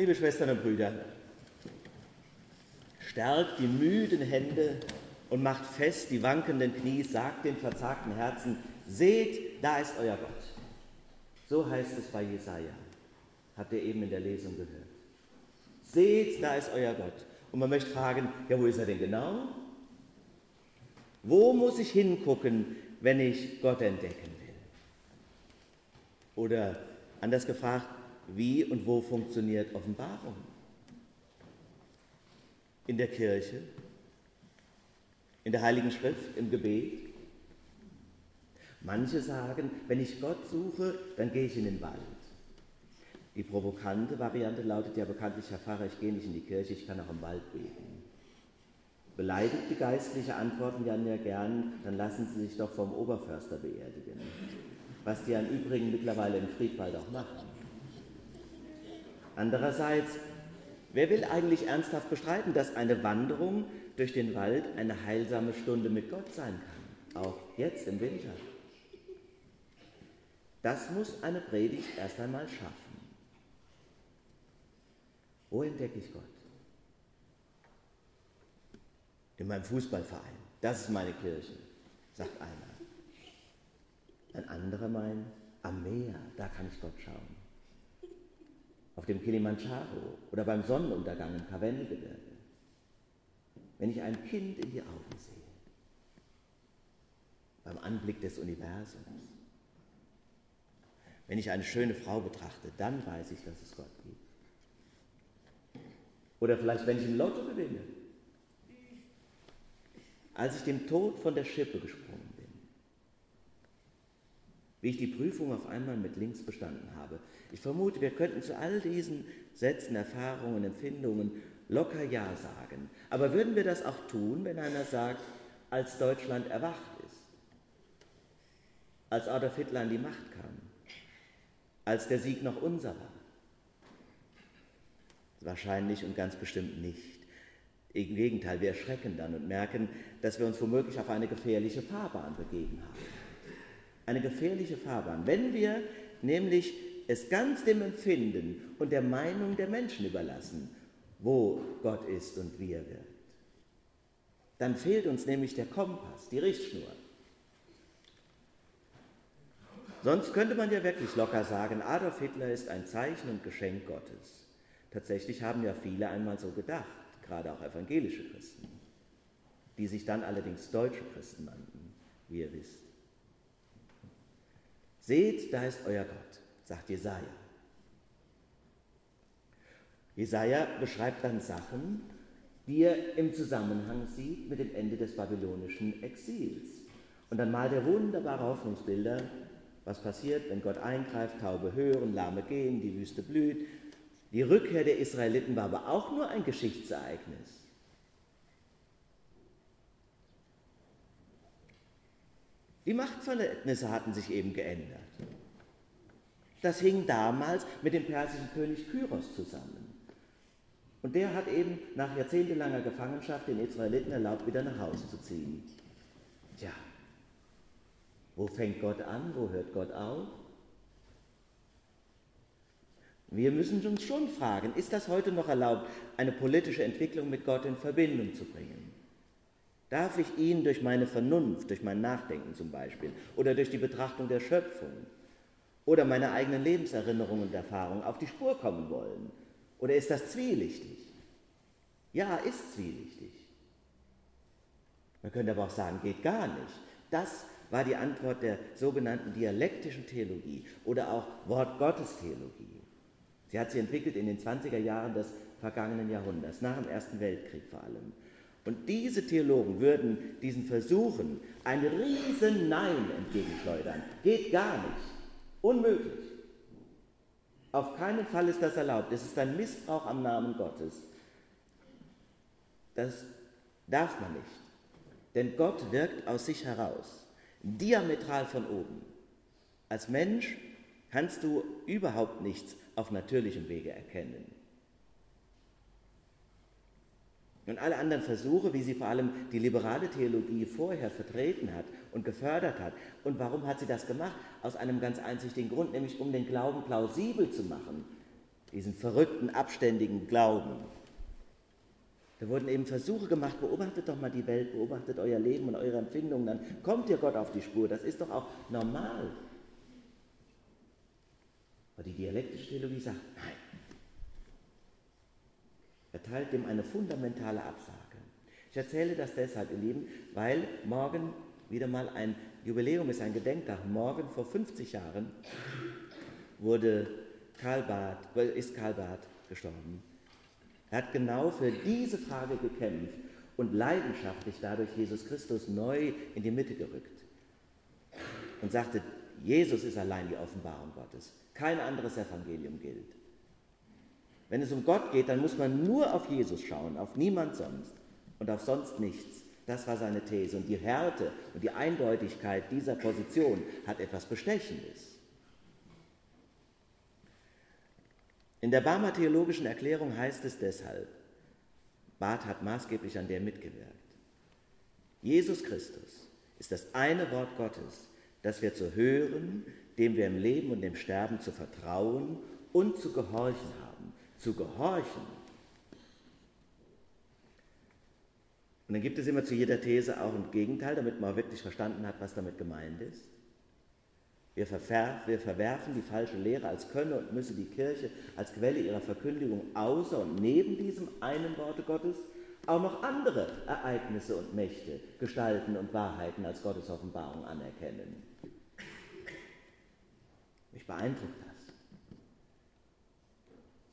liebe Schwestern und Brüder, stärkt die müden Hände und macht fest die wankenden Knie, sagt den verzagten Herzen, seht, da ist euer Gott. So heißt es bei Jesaja. Habt ihr eben in der Lesung gehört. Seht, da ist euer Gott. Und man möchte fragen, ja, wo ist er denn genau? Wo muss ich hingucken, wenn ich Gott entdecken will? Oder anders gefragt, wie und wo funktioniert Offenbarung? In der Kirche? In der Heiligen Schrift? Im Gebet? Manche sagen, wenn ich Gott suche, dann gehe ich in den Wald. Die provokante Variante lautet ja bekanntlich, Herr Pfarrer, ich gehe nicht in die Kirche, ich kann auch im Wald beten. Beleidigt die Geistliche antworten ja gern, dann lassen Sie sich doch vom Oberförster beerdigen. Was die im Übrigen mittlerweile im Friedwald auch machen. Andererseits, wer will eigentlich ernsthaft bestreiten, dass eine Wanderung durch den Wald eine heilsame Stunde mit Gott sein kann? Auch jetzt im Winter. Das muss eine Predigt erst einmal schaffen. Wo entdecke ich Gott? In meinem Fußballverein. Das ist meine Kirche, sagt einer. Ein anderer meint, am Meer, da kann ich Gott schauen. Auf dem Kilimanjaro oder beim Sonnenuntergang im Karwendelgebirge. Wenn ich ein Kind in die Augen sehe, beim Anblick des Universums, wenn ich eine schöne Frau betrachte, dann weiß ich, dass es Gott gibt. Oder vielleicht, wenn ich im Lotto gewinne. Als ich dem Tod von der Schippe gesprungen. Wie ich die Prüfung auf einmal mit links bestanden habe. Ich vermute, wir könnten zu all diesen Sätzen, Erfahrungen, Empfindungen locker Ja sagen. Aber würden wir das auch tun, wenn einer sagt, als Deutschland erwacht ist? Als Adolf Hitler an die Macht kam? als der Sieg noch unser war? Wahrscheinlich und ganz bestimmt nicht. Im Gegenteil, wir erschrecken dann und merken, dass wir uns womöglich auf eine gefährliche Fahrbahn begeben haben. Eine gefährliche Fahrbahn. Wenn wir nämlich es ganz dem Empfinden und der Meinung der Menschen überlassen, wo Gott ist und wie er wird, dann fehlt uns nämlich der Kompass, die Richtschnur. Sonst könnte man ja wirklich locker sagen, Adolf Hitler ist ein Zeichen und Geschenk Gottes. Tatsächlich haben ja viele einmal so gedacht, gerade auch evangelische Christen, die sich dann allerdings deutsche Christen nannten, wie ihr wisst. Seht, da ist euer Gott, sagt Jesaja. Jesaja beschreibt dann Sachen, die er im Zusammenhang sieht mit dem Ende des babylonischen Exils. Und dann malt er wunderbare Hoffnungsbilder was passiert, wenn Gott eingreift, Taube hören, Lahme gehen, die Wüste blüht. Die Rückkehr der Israeliten war aber auch nur ein Geschichtsereignis. Die Machtverhältnisse hatten sich eben geändert. Das hing damals mit dem persischen König Kyros zusammen. Und der hat eben nach jahrzehntelanger Gefangenschaft den Israeliten erlaubt, wieder nach Hause zu ziehen. Tja, wo fängt Gott an? Wo hört Gott auf? Wir müssen uns schon fragen, ist das heute noch erlaubt, eine politische Entwicklung mit Gott in Verbindung zu bringen? Darf ich ihn durch meine Vernunft, durch mein Nachdenken zum Beispiel, oder durch die Betrachtung der Schöpfung oder meine eigenen Lebenserinnerungen und Erfahrungen auf die Spur kommen wollen? Oder ist das zwielichtig? Ja, ist zwielichtig. Man könnte aber auch sagen, geht gar nicht. Das war die Antwort der sogenannten dialektischen Theologie oder auch Wortgottestheologie. Sie hat sich entwickelt in den 20er Jahren des vergangenen Jahrhunderts, nach dem Ersten Weltkrieg vor allem. Und diese Theologen würden diesen Versuchen ein riesen Nein entgegenschleudern. Geht gar nicht. Unmöglich. Auf keinen Fall ist das erlaubt. Es ist ein Missbrauch am Namen Gottes. Das darf man nicht. Denn Gott wirkt aus sich heraus diametral von oben. Als Mensch kannst du überhaupt nichts auf natürlichem Wege erkennen. Und alle anderen Versuche, wie sie vor allem die liberale Theologie vorher vertreten hat und gefördert hat. Und warum hat sie das gemacht? Aus einem ganz einzigen Grund, nämlich um den Glauben plausibel zu machen. diesen verrückten, abständigen Glauben. Da wurden eben Versuche gemacht, beobachtet doch mal die Welt, beobachtet euer Leben und eure Empfindungen, dann kommt ihr Gott auf die Spur. Das ist doch auch normal. Aber die dialektische Theologie sagt, nein. Erteilt dem eine fundamentale Absage. Ich erzähle das deshalb, ihr Lieben, weil morgen wieder mal ein Jubiläum ist, ein Gedenktag. Morgen vor 50 Jahren wurde Karl Barth, ist Karl Barth gestorben. Er hat genau für diese Frage gekämpft und leidenschaftlich dadurch Jesus Christus neu in die Mitte gerückt. Und sagte, Jesus ist allein die Offenbarung Gottes. Kein anderes Evangelium gilt. Wenn es um Gott geht, dann muss man nur auf Jesus schauen, auf niemand sonst und auf sonst nichts. Das war seine These. Und die Härte und die Eindeutigkeit dieser Position hat etwas Bestechendes. In der Barmer Theologischen Erklärung heißt es deshalb, Barth hat maßgeblich an der mitgewirkt. Jesus Christus ist das eine Wort Gottes, das wir zu hören, dem wir im Leben und im Sterben zu vertrauen und zu gehorchen haben. Zu gehorchen. Und dann gibt es immer zu jeder These auch ein Gegenteil, damit man wirklich verstanden hat, was damit gemeint ist. Wir, wir, verwerfen die falsche Lehre als könne und müsse die Kirche als Quelle ihrer Verkündigung außer und neben diesem einen Worte Gottes auch noch andere Ereignisse und Mächte, Gestalten und Wahrheiten als Gottes Offenbarung anerkennen. Mich beeindruckt das.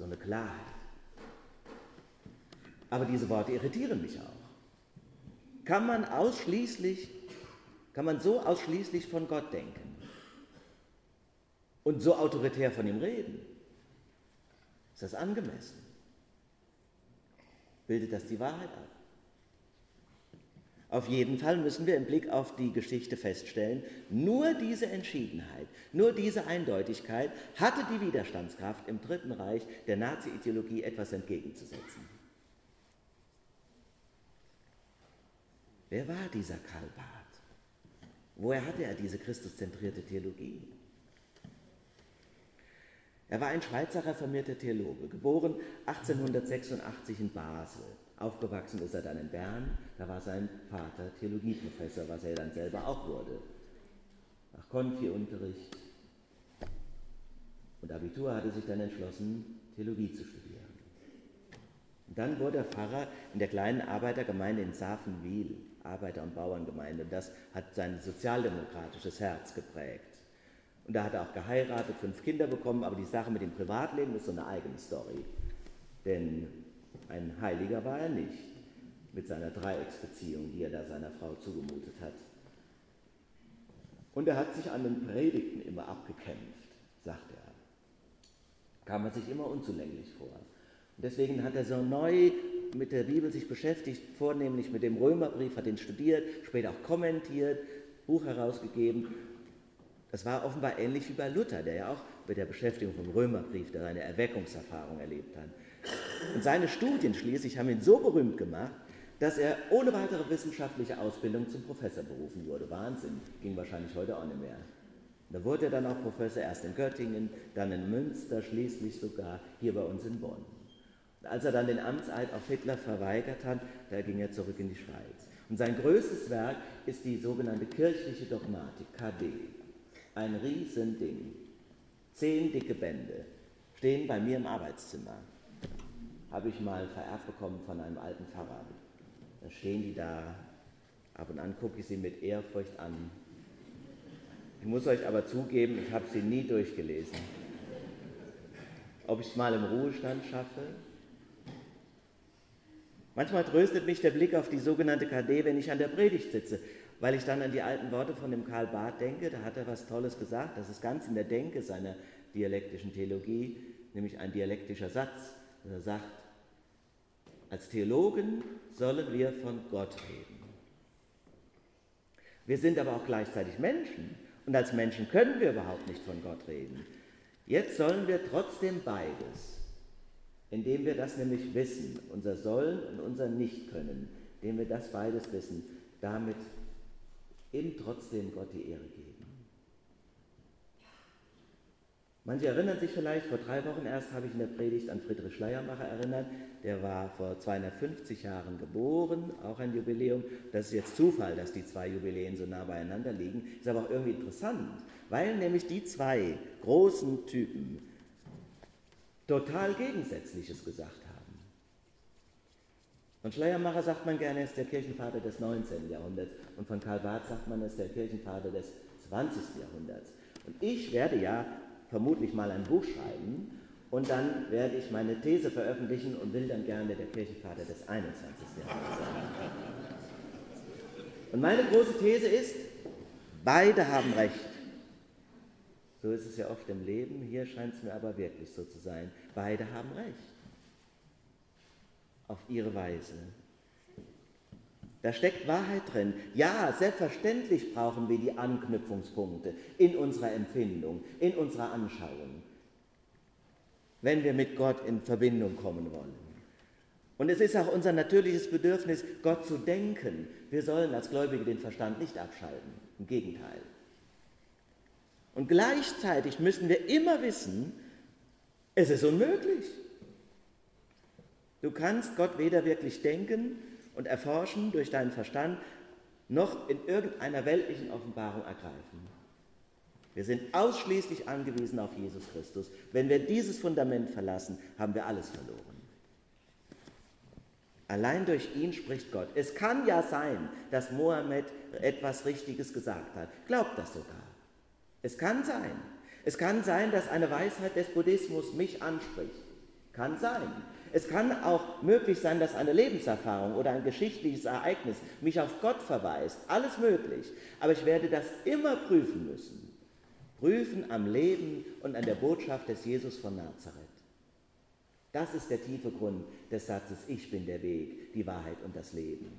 So eine Klarheit. Aber diese Worte irritieren mich auch. Kann man ausschließlich, kann man so ausschließlich von Gott denken? und so autoritär von ihm reden? Ist das angemessen? Bildet das die Wahrheit ab? Auf jeden Fall müssen wir im Blick auf die Geschichte feststellen, nur diese Entschiedenheit, nur diese Eindeutigkeit hatte die Widerstandskraft im Dritten Reich der Nazi-Ideologie etwas entgegenzusetzen. Wer war dieser Karl Barth? Woher hatte er diese christuszentrierte Theologie? Er war ein Schweizer reformierter Theologe, geboren 1886 in Basel. Aufgewachsen ist er dann in Bern, da war sein Vater Theologieprofessor, was er dann selber auch wurde. Nach Konfi-Unterricht und Abitur hatte sich dann entschlossen, Theologie zu studieren. Und dann wurde er Pfarrer in der kleinen Arbeitergemeinde in Safenwil, Arbeiter- und Bauerngemeinde. Und das hat sein sozialdemokratisches Herz geprägt. Und da hat er auch geheiratet, fünf Kinder bekommen, aber die Sache mit dem Privatleben ist so eine eigene Story. Denn ein Heiliger war er nicht mit seiner Dreiecksbeziehung, die er da seiner Frau zugemutet hat. Und er hat sich an den Predigten immer abgekämpft, sagt er. Kam er sich immer unzulänglich vor. Und deswegen hat er so neu mit der Bibel sich beschäftigt, vornehmlich mit dem Römerbrief, hat ihn studiert, später auch kommentiert, Buch herausgegeben das war offenbar ähnlich wie bei Luther, der ja auch mit der Beschäftigung vom Römerbrief, der seine Erweckungserfahrung erlebt hat. Und seine Studien schließlich haben ihn so berühmt gemacht, dass er ohne weitere wissenschaftliche Ausbildung zum Professor berufen wurde. Wahnsinn, ging wahrscheinlich heute auch nicht mehr. Da wurde er dann auch Professor erst in Göttingen, dann in Münster, schließlich sogar hier bei uns in Bonn. Und als er dann den Amtseid auf Hitler verweigert hat, da ging er zurück in die Schweiz. Und sein größtes Werk ist die sogenannte kirchliche Dogmatik, KD. Ein Riesending. Zehn dicke Bände stehen bei mir im Arbeitszimmer. Habe ich mal vererbt bekommen von einem alten Pfarrer. Dann stehen die da. Ab und an gucke ich sie mit Ehrfurcht an. Ich muss euch aber zugeben, ich habe sie nie durchgelesen. Ob ich es mal im Ruhestand schaffe? Manchmal tröstet mich der Blick auf die sogenannte KD, wenn ich an der Predigt sitze weil ich dann an die alten Worte von dem Karl Barth denke, da hat er was Tolles gesagt, das ist ganz in der Denke seiner dialektischen Theologie, nämlich ein dialektischer Satz, er sagt, als Theologen sollen wir von Gott reden. Wir sind aber auch gleichzeitig Menschen und als Menschen können wir überhaupt nicht von Gott reden. Jetzt sollen wir trotzdem beides, indem wir das nämlich wissen, unser Sollen und unser Nicht-Können, indem wir das beides wissen, damit eben trotzdem Gott die Ehre geben. Manche erinnern sich vielleicht, vor drei Wochen erst habe ich in der Predigt an Friedrich Schleiermacher erinnert. Der war vor 250 Jahren geboren, auch ein Jubiläum. Das ist jetzt Zufall, dass die zwei Jubiläen so nah beieinander liegen. Ist aber auch irgendwie interessant, weil nämlich die zwei großen Typen total Gegensätzliches gesagt haben. Von Schleiermacher sagt man gerne, er ist der Kirchenvater des 19. Jahrhunderts und von Karl Barth sagt man, er ist der Kirchenvater des 20. Jahrhunderts. Und ich werde ja vermutlich mal ein Buch schreiben und dann werde ich meine These veröffentlichen und will dann gerne der Kirchenvater des 21. Jahrhunderts sein. Und meine große These ist, beide haben recht. So ist es ja oft im Leben, hier scheint es mir aber wirklich so zu sein. Beide haben recht. Auf ihre Weise. Da steckt Wahrheit drin. Ja, selbstverständlich brauchen wir die Anknüpfungspunkte in unserer Empfindung, in unserer Anschauung, wenn wir mit Gott in Verbindung kommen wollen. Und es ist auch unser natürliches Bedürfnis, Gott zu denken. Wir sollen als Gläubige den Verstand nicht abschalten. Im Gegenteil. Und gleichzeitig müssen wir immer wissen, es ist unmöglich. Du kannst Gott weder wirklich denken, und erforschen durch deinen Verstand noch in irgendeiner weltlichen Offenbarung ergreifen. Wir sind ausschließlich angewiesen auf Jesus Christus. Wenn wir dieses Fundament verlassen, haben wir alles verloren. Allein durch ihn spricht Gott. Es kann ja sein, dass Mohammed etwas Richtiges gesagt hat. Glaubt das sogar. Es kann sein. Es kann sein, dass eine Weisheit des Buddhismus mich anspricht. Kann sein. Es kann auch möglich sein, dass eine Lebenserfahrung oder ein geschichtliches Ereignis mich auf Gott verweist. Alles möglich. Aber ich werde das immer prüfen müssen. Prüfen am Leben und an der Botschaft des Jesus von Nazareth. Das ist der tiefe Grund des Satzes, ich bin der Weg, die Wahrheit und das Leben.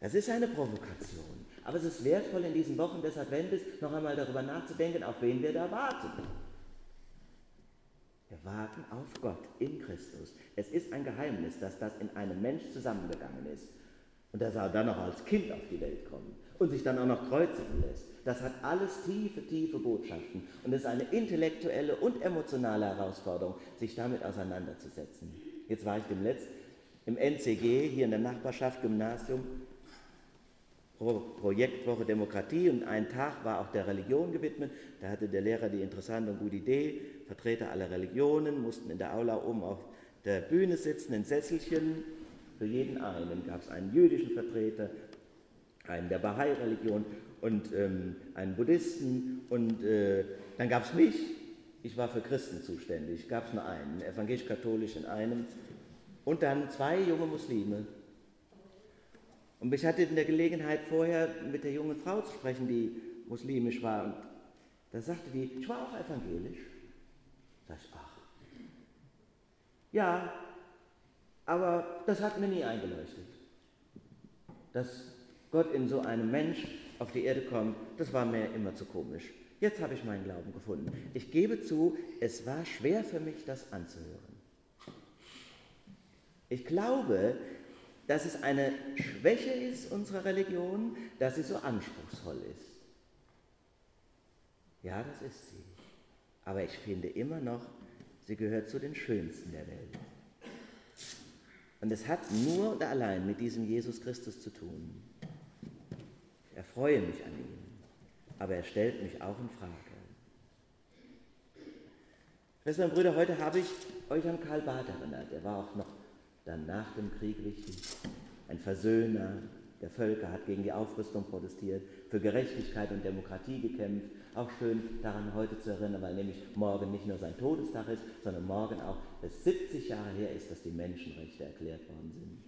Das ist eine Provokation. Aber es ist wertvoll in diesen Wochen des Adventes noch einmal darüber nachzudenken, auf wen wir da warten. Wir warten auf Gott in Christus. Es ist ein Geheimnis, dass das in einem Mensch zusammengegangen ist und dass er dann noch als Kind auf die Welt kommt und sich dann auch noch kreuzigen lässt. Das hat alles tiefe, tiefe Botschaften und es ist eine intellektuelle und emotionale Herausforderung, sich damit auseinanderzusetzen. Jetzt war ich demnächst im NCG hier in der Nachbarschaft Gymnasium Projektwoche Demokratie und ein Tag war auch der Religion gewidmet. Da hatte der Lehrer die interessante und gute Idee, Vertreter aller Religionen mussten in der Aula oben auf der Bühne sitzen, in Sesselchen. Für jeden einen gab es einen jüdischen Vertreter, einen der Bahai-Religion und ähm, einen Buddhisten und äh, dann gab es mich. Ich war für Christen zuständig, gab es nur einen, evangelisch-katholisch in einem und dann zwei junge Muslime, und ich hatte in der Gelegenheit vorher mit der jungen Frau zu sprechen, die muslimisch war. Und da sagte die, ich war auch evangelisch. Da ich, ach. Ja, aber das hat mir nie eingeleuchtet. Dass Gott in so einem Mensch auf die Erde kommt, das war mir immer zu komisch. Jetzt habe ich meinen Glauben gefunden. Ich gebe zu, es war schwer für mich, das anzuhören. Ich glaube, dass es eine Schwäche ist unserer Religion, dass sie so anspruchsvoll ist. Ja, das ist sie. Aber ich finde immer noch, sie gehört zu den schönsten der Welt. Und es hat nur und allein mit diesem Jesus Christus zu tun. Ich erfreue mich an ihm, aber er stellt mich auch in Frage. Schwestern und Brüder, heute habe ich euch an Karl Barth erinnert. Er war auch noch dann nach dem Krieg wichtig. Ein Versöhner der Völker hat gegen die Aufrüstung protestiert, für Gerechtigkeit und Demokratie gekämpft. Auch schön daran heute zu erinnern, weil nämlich morgen nicht nur sein Todestag ist, sondern morgen auch es 70 Jahre her ist, dass die Menschenrechte erklärt worden sind.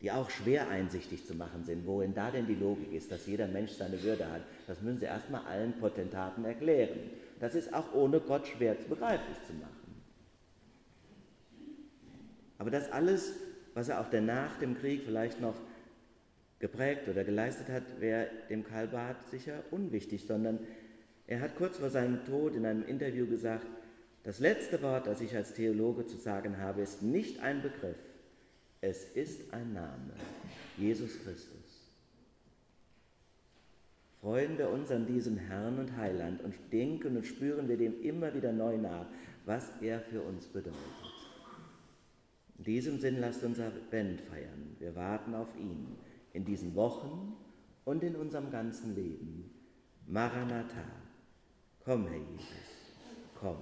Die auch schwer einsichtig zu machen sind, wohin da denn die Logik ist, dass jeder Mensch seine Würde hat. Das müssen sie erstmal allen Potentaten erklären. Das ist auch ohne Gott schwer begreiflich zu machen. Aber das alles, was er auch nach dem Krieg vielleicht noch geprägt oder geleistet hat, wäre dem Karl Barth sicher unwichtig, sondern er hat kurz vor seinem Tod in einem Interview gesagt, das letzte Wort, das ich als Theologe zu sagen habe, ist nicht ein Begriff, es ist ein Name, Jesus Christus. freuen wir uns an diesem Herrn und Heiland und denken und spüren wir dem immer wieder neu nach, was er für uns bedeutet. In diesem Sinn lasst uns Advent feiern. Wir warten auf ihn in diesen Wochen und in unserem ganzen Leben. Maranatha, komm, Herr Jesus, komm.